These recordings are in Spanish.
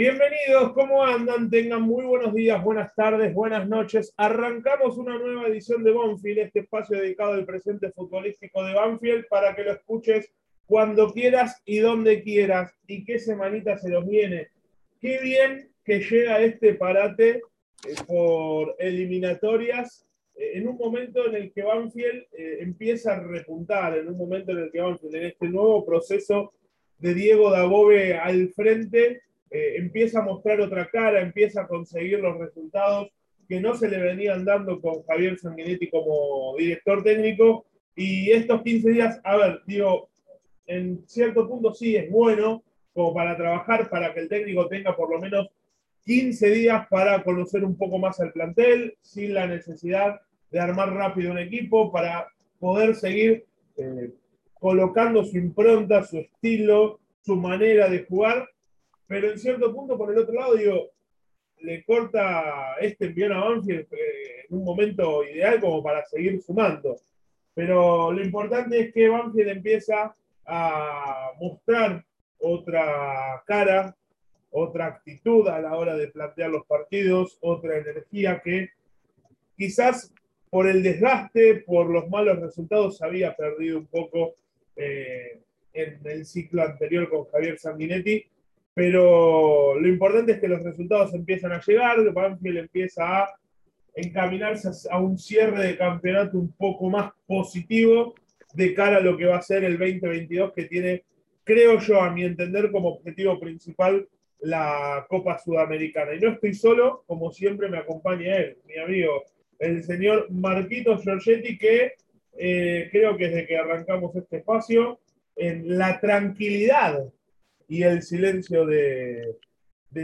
Bienvenidos, ¿cómo andan? Tengan muy buenos días, buenas tardes, buenas noches. Arrancamos una nueva edición de Banfield, este espacio dedicado al presente futbolístico de Banfield, para que lo escuches cuando quieras y donde quieras. Y qué semanita se nos viene. Qué bien que llega este parate eh, por eliminatorias eh, en un momento en el que Banfield eh, empieza a repuntar, en un momento en el que Banfield, en este nuevo proceso de Diego Dabove al frente, eh, empieza a mostrar otra cara, empieza a conseguir los resultados que no se le venían dando con Javier Sanguinetti como director técnico. Y estos 15 días, a ver, digo, en cierto punto sí es bueno como para trabajar, para que el técnico tenga por lo menos 15 días para conocer un poco más al plantel, sin la necesidad de armar rápido un equipo, para poder seguir eh, colocando su impronta, su estilo, su manera de jugar pero en cierto punto, por el otro lado, digo, le corta este envión a Banfield eh, en un momento ideal como para seguir sumando. Pero lo importante es que Banfield empieza a mostrar otra cara, otra actitud a la hora de plantear los partidos, otra energía que quizás por el desgaste, por los malos resultados, había perdido un poco eh, en el ciclo anterior con Javier Sanguinetti pero lo importante es que los resultados empiezan a llegar, Banfield empieza a encaminarse a un cierre de campeonato un poco más positivo de cara a lo que va a ser el 2022, que tiene, creo yo, a mi entender, como objetivo principal la Copa Sudamericana. Y no estoy solo, como siempre me acompaña él, mi amigo, el señor Marquito Giorgetti, que eh, creo que desde que arrancamos este espacio, en la tranquilidad y el silencio de,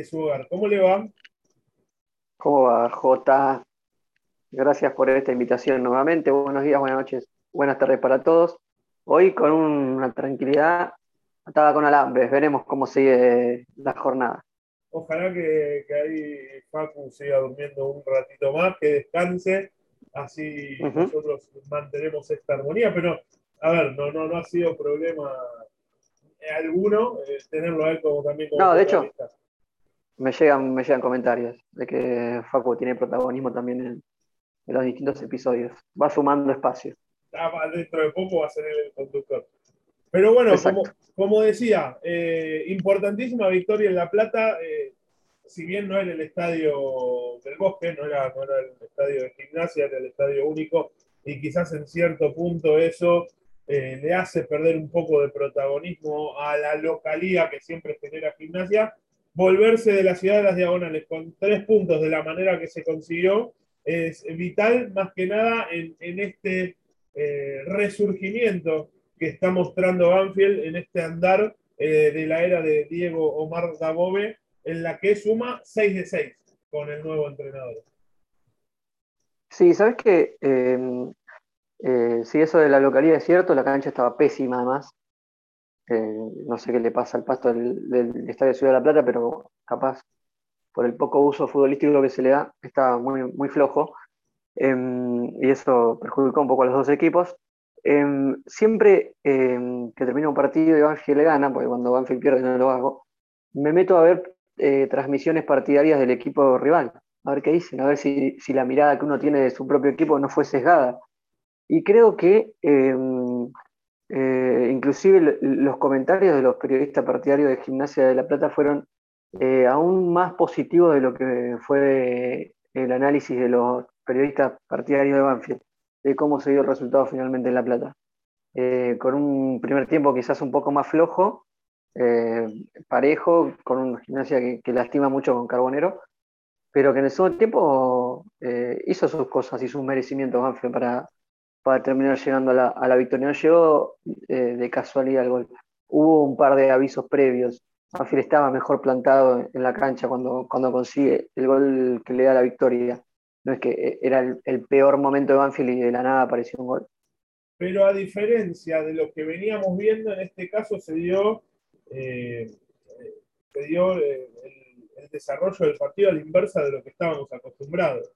su hogar. ¿Cómo le va? ¿Cómo va, Jota? Gracias por esta invitación nuevamente. Buenos días, buenas noches, buenas tardes para todos. Hoy con una tranquilidad atada con alambres. Veremos cómo sigue la jornada. Ojalá que, que ahí Facu siga durmiendo un ratito más, que descanse, así nosotros mantenemos esta armonía. Pero, a ver, no, no, no ha sido problema alguno, eh, tenerlo a él como también como No, de hecho, me llegan, me llegan comentarios de que Facu tiene protagonismo también en, los distintos episodios. Va sumando espacio. Ah, dentro de poco va a ser el conductor. Pero bueno, como, decía, eh, importantísima victoria en La Plata. Eh, si bien no era el estadio del bosque, no era, no era el estadio de gimnasia, era el estadio único, y quizás en cierto punto eso eh, le hace perder un poco de protagonismo a la localía que siempre genera gimnasia, volverse de la ciudad de las diagonales con tres puntos de la manera que se consiguió es vital más que nada en, este eh, resurgimiento que está mostrando Banfield en este andar eh, de la era de Diego Omar Dabove, en la que suma 6 de 6 con el nuevo entrenador. Sí, sabes que si eso de la localidad es cierto, la cancha estaba pésima además. Eh, no sé qué le pasa al pasto del, Estadio Ciudad de la Plata, pero capaz por el poco uso futbolístico que se le da, estaba muy, muy flojo. Em, y eso perjudicó un poco a los dos equipos. Em, siempre em, que termina un partido y Banfield le gana, porque cuando Banfield pierde no lo hago, me meto a ver eh, transmisiones partidarias del equipo rival, a ver qué dicen, a ver si, si la mirada que uno tiene de su propio equipo no fue sesgada. Y creo que em, eh, inclusive los comentarios de los periodistas partidarios de Gimnasia de La Plata fueron eh, aún más positivos de lo que fue el análisis de los periodistas partidarios de Banfield, de cómo se dio el resultado finalmente en La Plata. Eh, con un primer tiempo quizás un poco más flojo, parejo, con una gimnasia que, lastima mucho con Carbonero, pero que en el segundo tiempo hizo sus cosas y sus merecimientos Banfield para, para terminar llegando a la, victoria. No llegó eh, de casualidad el gol. Hubo un par de avisos previos. Banfield estaba mejor plantado en la cancha cuando, consigue el gol que le da la victoria. No es que eh, era el, peor momento de Banfield y de la nada apareció un gol. Pero a diferencia de lo que veníamos viendo, en este caso se dio, eh, se dio el, el, desarrollo del partido a la inversa de lo que estábamos acostumbrados.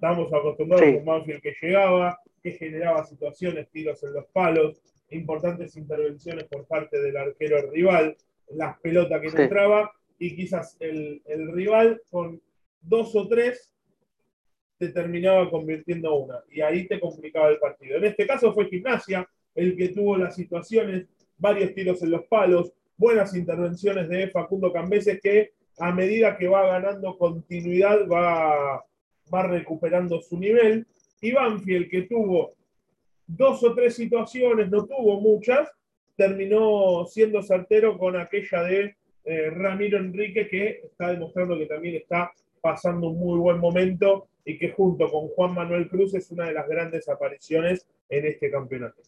Estábamos acostumbrados a un Banfield que llegaba, que generaba situaciones, tiros en los palos, importantes intervenciones por parte del arquero rival, las pelotas que entraba, y quizás el, el rival con dos o tres te terminaba convirtiendo una y ahí te complicaba el partido. En este caso fue Gimnasia el que tuvo las situaciones, varios tiros en los palos, buenas intervenciones de Facundo Cambeses que a medida que va ganando continuidad va, va recuperando su nivel. Y Banfield, que tuvo dos o tres situaciones, no tuvo muchas, terminó siendo certero con aquella de eh, Ramiro Enrique, que está demostrando que también está pasando un muy buen momento y que junto con Juan Manuel Cruz es una de las grandes apariciones en este campeonato.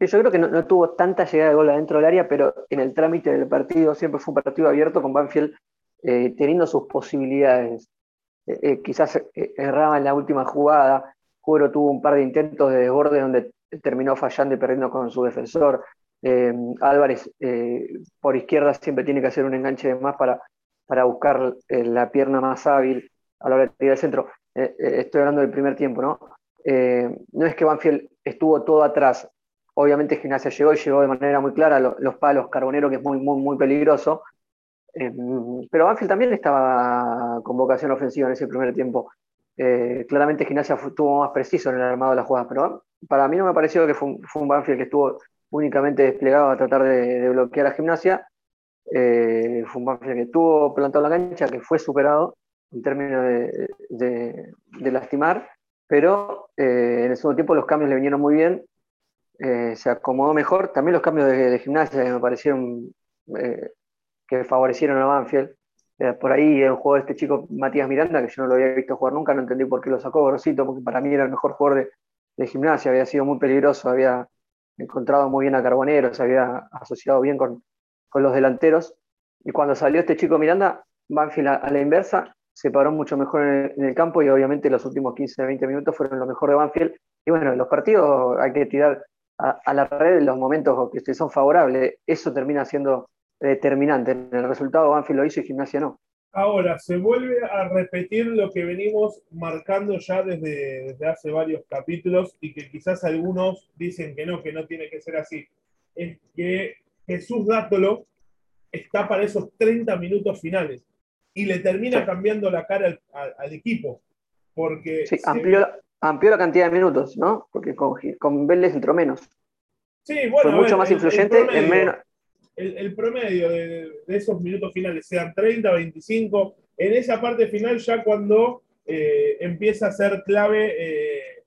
Yo creo que no, tuvo tanta llegada de gol adentro del área, pero en el trámite del partido siempre fue un partido abierto con Banfield eh, teniendo sus posibilidades. Eh, eh, quizás erraba en la última jugada, Cuero tuvo un par de intentos de desborde donde terminó fallando y perdiendo con su defensor. Álvarez por izquierda siempre tiene que hacer un enganche de más para, para buscar la pierna más hábil a la hora de tirar el centro. estoy hablando del primer tiempo, ¿no? no es que Banfield estuvo todo atrás. Obviamente Gimnasia llegó y llegó de manera muy clara los palos Carbonero, que es muy, muy, muy peligroso. Eh, pero Banfield también estaba con vocación ofensiva en ese primer tiempo. Eh, claramente Gimnasia estuvo más preciso en el armado de las jugadas, pero para mí no me pareció que fue un, Banfield que estuvo únicamente desplegado a tratar de, bloquear a Gimnasia. Eh, fue un Banfield que estuvo plantado en la cancha, que fue superado en términos de, lastimar, pero en el segundo tiempo los cambios le vinieron muy bien, se acomodó mejor. También los cambios de, gimnasia me parecieron que favorecieron a Banfield. Eh, por ahí el juego de este chico Matías Miranda, que yo no lo había visto jugar nunca, no entendí por qué lo sacó Grosito, porque para mí era el mejor jugador de, gimnasia, había sido muy peligroso, había encontrado muy bien a Carbonero, se había asociado bien con, los delanteros. Y cuando salió este chico Miranda, Banfield a, la inversa, se paró mucho mejor en el, campo y obviamente los últimos 15, 20 minutos fueron lo mejor de Banfield. Y bueno, en los partidos hay que tirar a, a la red los momentos que son favorables. Eso termina siendo determinante. En el resultado Banfield lo hizo y Gimnasia no. Ahora, se vuelve a repetir lo que venimos marcando ya desde, hace varios capítulos y que quizás algunos dicen que no, que no tiene que ser así. Es que Jesús Dátolo está para esos 30 minutos finales y le termina cambiando la cara al, equipo. Porque sí, amplió, la cantidad de minutos, ¿no? Porque con, con Vélez entró menos. Sí, bueno, Fue mucho más influyente en menos el, promedio de, esos minutos finales, sean 30, 25, en esa parte final ya cuando eh, empieza a ser clave eh,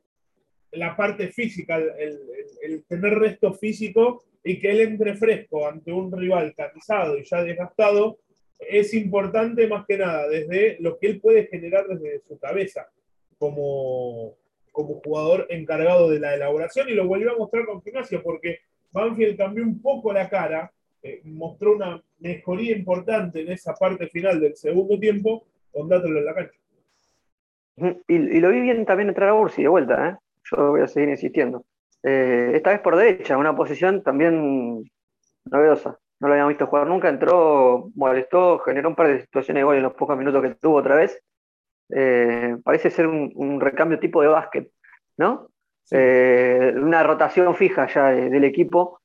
la parte física, el, tener resto físico y que él entre fresco ante un rival cansado y ya desgastado, es importante más que nada desde lo que él puede generar desde su cabeza como, como jugador encargado de la elaboración y lo volvió a mostrar con gimnasia porque Banfield cambió un poco la cara eh, mostró una mejoría importante en esa parte final del segundo tiempo con Dátolo en la cancha. Y, lo vi bien también entrar a Ursi de vuelta, ¿eh? yo voy a seguir insistiendo. Eh, esta vez por derecha, una posición también novedosa. No lo habíamos visto jugar nunca, entró, molestó, generó un par de situaciones de gol en los pocos minutos que tuvo otra vez. parece ser un, recambio tipo de básquet, ¿no? una rotación fija ya del equipo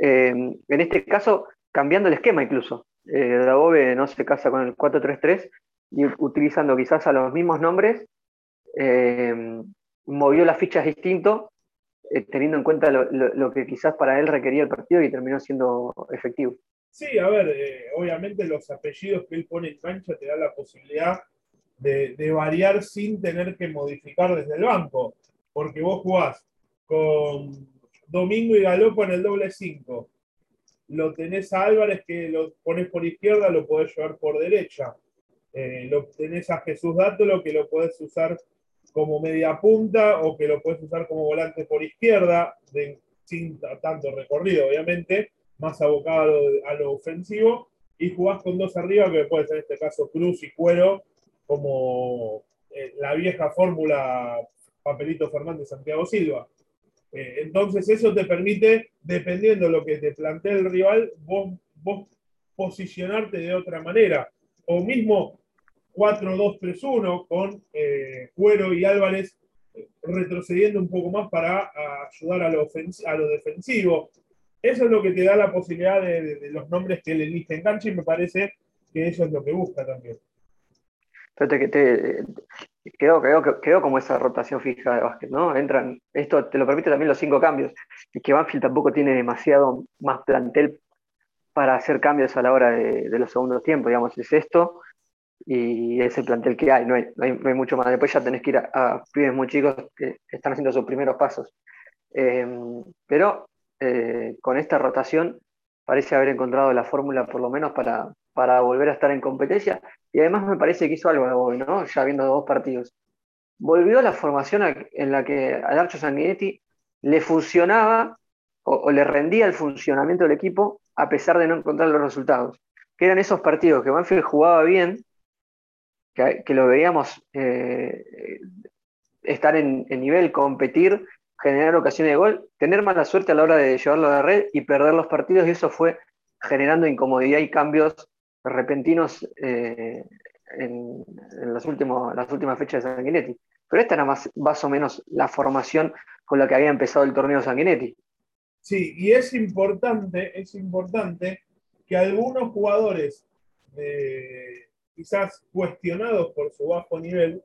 eh, en este caso, cambiando el esquema incluso. Eh, no se casa con el 4-3-3 y utilizando quizás a los mismos nombres, eh, movió las fichas distinto, eh, teniendo en cuenta lo, que quizás para él requería el partido y terminó siendo efectivo. Sí, a ver, obviamente los apellidos que él pone en cancha te da la posibilidad de, de variar sin tener que modificar desde el banco, porque vos jugás con Domingo y Galopo en el doble 5. Lo tenés a Álvarez que lo pones por izquierda, lo podés llevar por derecha. Eh, lo tenés a Jesús Dátolo que lo podés usar como media punta o que lo podés usar como volante por izquierda, sin tanto recorrido, obviamente, más abocado a lo, ofensivo. Y jugás con dos arriba, que puede ser en este caso Cruz y Cuero, como eh, la vieja fórmula Papelito Fernández Santiago Silva. Eh, entonces eso te permite, dependiendo de lo que te plantea el rival, vos, posicionarte de otra manera. O mismo 4-2-3-1 con eh, Cuero y Álvarez eh, retrocediendo un poco más para ayudar a lo, a defensivo. Eso es lo que te da la posibilidad de, los nombres que él elige en cancha y me parece que eso es lo que busca también. Pero te, te, quedó, quedó, quedó, como esa rotación fija de básquet, ¿no? Entran, esto te lo permite también los cinco cambios, y que Banfield tampoco tiene demasiado más plantel para hacer cambios a la hora de, los segundos tiempos, digamos, es esto y es el plantel que hay no hay, no hay, mucho más. Después ya tenés que ir a, pibes muy chicos que están haciendo sus primeros pasos. Em, pero eh, con esta rotación parece haber encontrado la fórmula por lo menos para, para volver a estar en competencia. Y además me parece que hizo algo hoy, ¿no? Ya viendo dos partidos. Volvió a la formación en la que a Darcho Sanguinetti le funcionaba o, le rendía el funcionamiento del equipo a pesar de no encontrar los resultados. Que eran esos partidos que Banfield jugaba bien, que, lo veíamos eh, estar en, en, nivel, competir, generar ocasiones de gol, tener mala suerte a la hora de llevarlo a la red y perder los partidos, y eso fue generando incomodidad y cambios repentinos eh, en, las, las últimas fechas de Sanguinetti. Pero esta era más, más o menos la formación con la que había empezado el torneo Sanguinetti. Sí, y es importante, es importante que algunos jugadores quizás cuestionados por su bajo nivel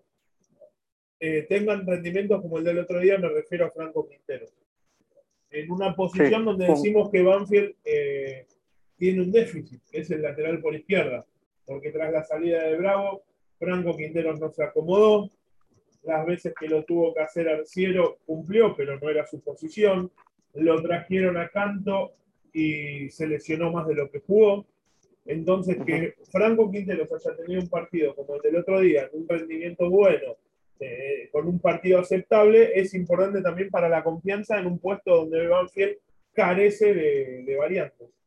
eh, tengan rendimientos como el del otro día, me refiero a Franco Quintero. En una posición donde decimos que Banfield eh, tiene un déficit, que es el lateral por izquierda, porque tras la salida de Bravo, Franco Quinteros no se acomodó, las veces que lo tuvo que hacer Arciero cumplió, pero no era su posición, lo trajeron a Canto y se lesionó más de lo que jugó. Entonces, que Franco Quinteros haya tenido un partido como el del otro día, un rendimiento bueno, eh, con un partido aceptable, es importante también para la confianza en un puesto donde Banfield carece de variantes.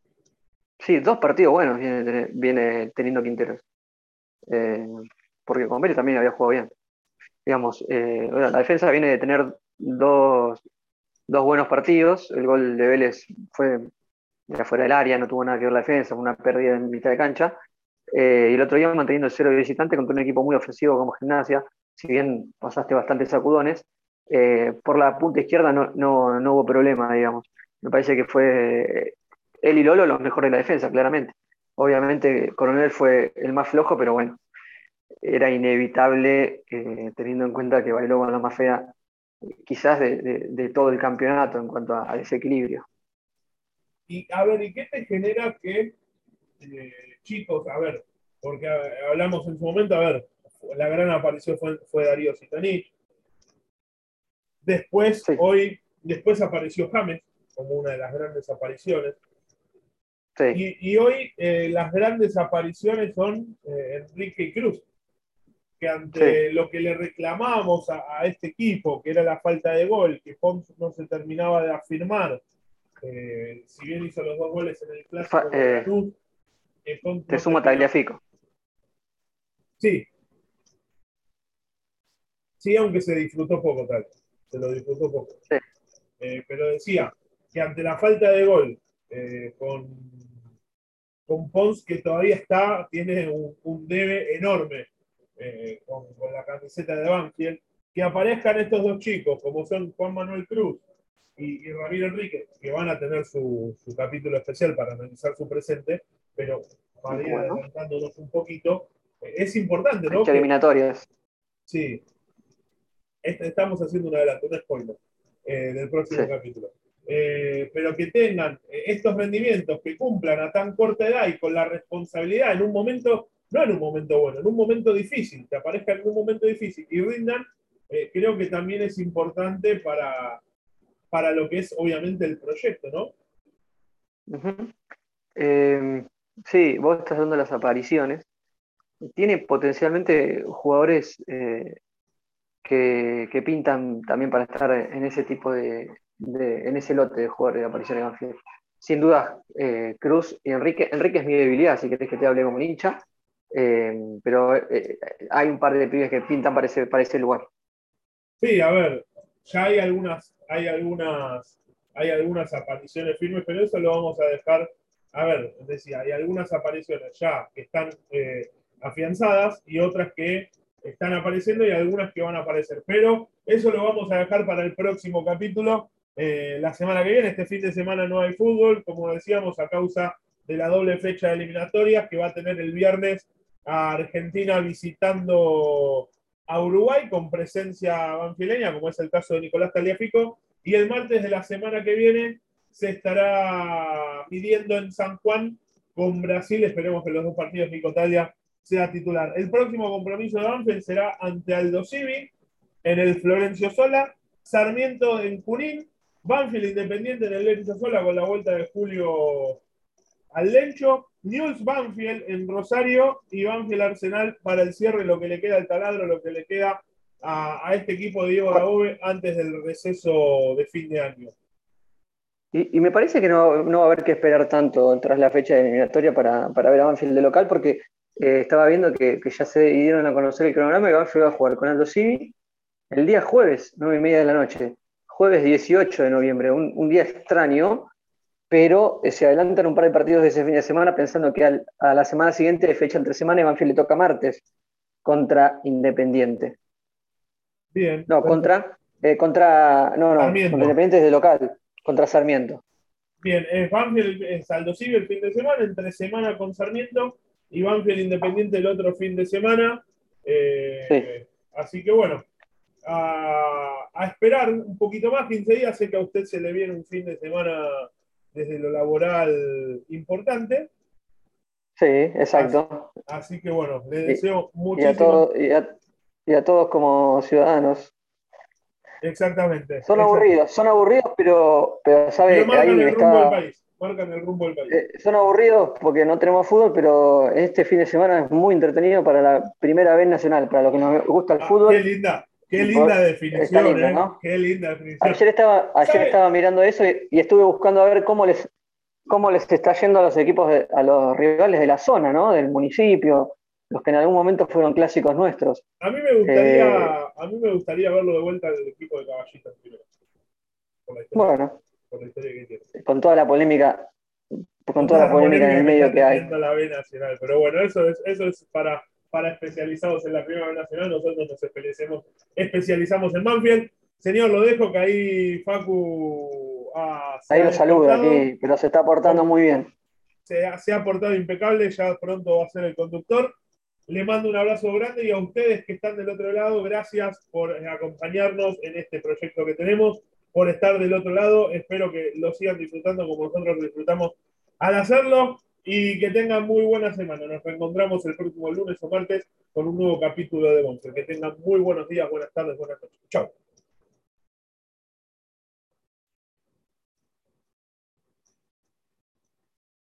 Sí, dos partidos buenos viene, teniendo Quinteros. Eh, porque con Vélez también había jugado bien. Digamos, eh, la defensa viene de tener dos, buenos partidos. El gol de Vélez fue de afuera del área, no tuvo nada que ver la defensa, fue una pérdida en mitad de cancha. Eh, y el otro día manteniendo el cero de visitante contra un equipo muy ofensivo como Gimnasia, si bien pasaste bastantes sacudones, por la punta izquierda no, no, hubo problema, digamos. Me parece que fue él y Lolo los mejores de la defensa, claramente. Obviamente Coronel fue el más flojo, pero bueno, era inevitable eh, teniendo en cuenta que bailó con la más fea quizás de, todo el campeonato en cuanto a, desequilibrio. Y a ver, ¿y qué te genera que eh, chicos, a ver, porque hablamos en su momento, a ver, la gran aparición fue, Darío Sitanich. Después, hoy, después apareció James como una de las grandes apariciones. Y, hoy eh, las grandes apariciones son eh, Enrique y Cruz, que ante lo que le reclamábamos a, este equipo, que era la falta de gol, que Pons no se terminaba de afirmar, eh, si bien hizo los dos goles en el clásico de Cruz, te sumo Tagliafico. Sí. Sí, aunque se disfrutó poco tal. Se lo disfrutó poco. pero decía que ante la falta de gol eh, con, con Pons, que todavía está, tiene un, debe enorme eh, con, la camiseta de Banfield, que aparezcan estos dos chicos, como son Juan Manuel Cruz y, Ramiro Enrique, que van a tener su, capítulo especial para analizar su presente, pero para ir adelantándonos un poquito, eh, es importante, ¿no? eliminatorias. Sí. Este, estamos haciendo un adelanto, un spoiler del próximo capítulo. Eh, pero que tengan eh, estos rendimientos, que cumplan a tan corta edad y con la responsabilidad en un momento, no en un momento bueno, en un momento difícil, que aparezcan en un momento difícil y rindan, eh, creo que también es importante para, para lo que es obviamente el proyecto, ¿no? Em, sí, vos estás dando las apariciones. Tiene potencialmente jugadores que, pintan también para estar en ese tipo de, en ese lote de jugadores de aparición en Banfield. Sin duda, eh, Cruz y Enrique. Enrique es mi debilidad, si querés que te hable como hincha. Eh, pero eh, hay un par de pibes que pintan para ese, para ese lugar. Sí, a ver, ya hay algunas, hay algunas, hay algunas apariciones firmes, pero eso lo vamos a dejar. A ver, decía, hay algunas apariciones ya que están afianzadas y otras que están apareciendo y algunas que van a aparecer. Pero eso lo vamos a dejar para el próximo capítulo. Eh, la semana que viene, este fin de semana no hay fútbol, como decíamos, a causa de la doble fecha de eliminatorias que va a tener el viernes a Argentina visitando a Uruguay con presencia banfileña, como es el caso de Nicolás Taliafico, y el martes de la semana que viene se estará midiendo en San Juan con Brasil. Esperemos que los dos partidos Nico Talia sea titular. El próximo compromiso de Banfield será ante Aldo Civi en el Florencio Sola, Sarmiento en Junín, Banfield Independiente en el Lencho Sola con la vuelta de Julio al Lencho, News Banfield en Rosario y Banfield Arsenal para el cierre, lo que le queda al taladro, lo que le queda a, este equipo de Diego Raúl antes del receso de fin de año. Y, me parece que no, va a haber que esperar tanto tras la fecha de eliminatoria para, ver a Banfield de local, porque eh, estaba viendo que, ya se dieron a conocer el cronograma y Banfield va a jugar con Aldo Civi el día jueves, nueve y media de la noche, jueves 18 de noviembre, un, día extraño, pero eh, se adelantan un par de partidos de ese fin de semana pensando que a la semana siguiente, de fecha entre semana, Banfield le toca martes contra Independiente. Bien. No, contra, eh, contra, no, no, contra Independiente es de local contra Sarmiento. Bien, es Banfield es Aldo el fin de semana, entre semana con Sarmiento y Banfield Independiente el otro fin de semana. Eh, así que bueno, a, esperar un poquito más, 15 días. Sé que a usted se le viene un fin de semana desde lo laboral importante. Sí, exacto. Así, que bueno, le deseo muchísimo. y, y a todos como ciudadanos Exactamente. Son aburridos, son aburridos, pero, pero. Pero marcan el rumbo del país. Marcan el rumbo del país. Eh, son aburridos porque no tenemos fútbol, pero este fin de semana es muy entretenido para la primera vez nacional, para los que nos gusta el ah, fútbol. Qué linda, qué linda definición, ¿eh? Qué linda definición. Ayer estaba, ayer estaba mirando eso y, estuve buscando a ver cómo les, cómo les está yendo a los equipos, a los rivales de la zona, ¿no? Del municipio los que en algún momento fueron clásicos nuestros. A mí me gustaría, eh, a mí me gustaría verlo de vuelta el equipo de caballistas primero. bueno, con toda la polémica, con, toda, la polémica, en el medio que, hay. La B nacional. Pero bueno, eso es, eso es para, para especializados en la primera nacional. Nosotros nos especializamos, especializamos en Manfield. Señor, lo dejo que ahí Facu. Ah, ahí lo saluda aquí, pero se está portando muy bien. Se se ha portado impecable, ya pronto va a ser el conductor. Le mando un abrazo grande y a ustedes que están del otro lado, gracias por acompañarnos en este proyecto que tenemos, por estar del otro lado. Espero que lo sigan disfrutando como nosotros disfrutamos al hacerlo y que tengan muy buena semana. Nos reencontramos el próximo lunes o martes con un nuevo capítulo de Monster. Que tengan muy buenos días, buenas tardes, buenas noches. Chao.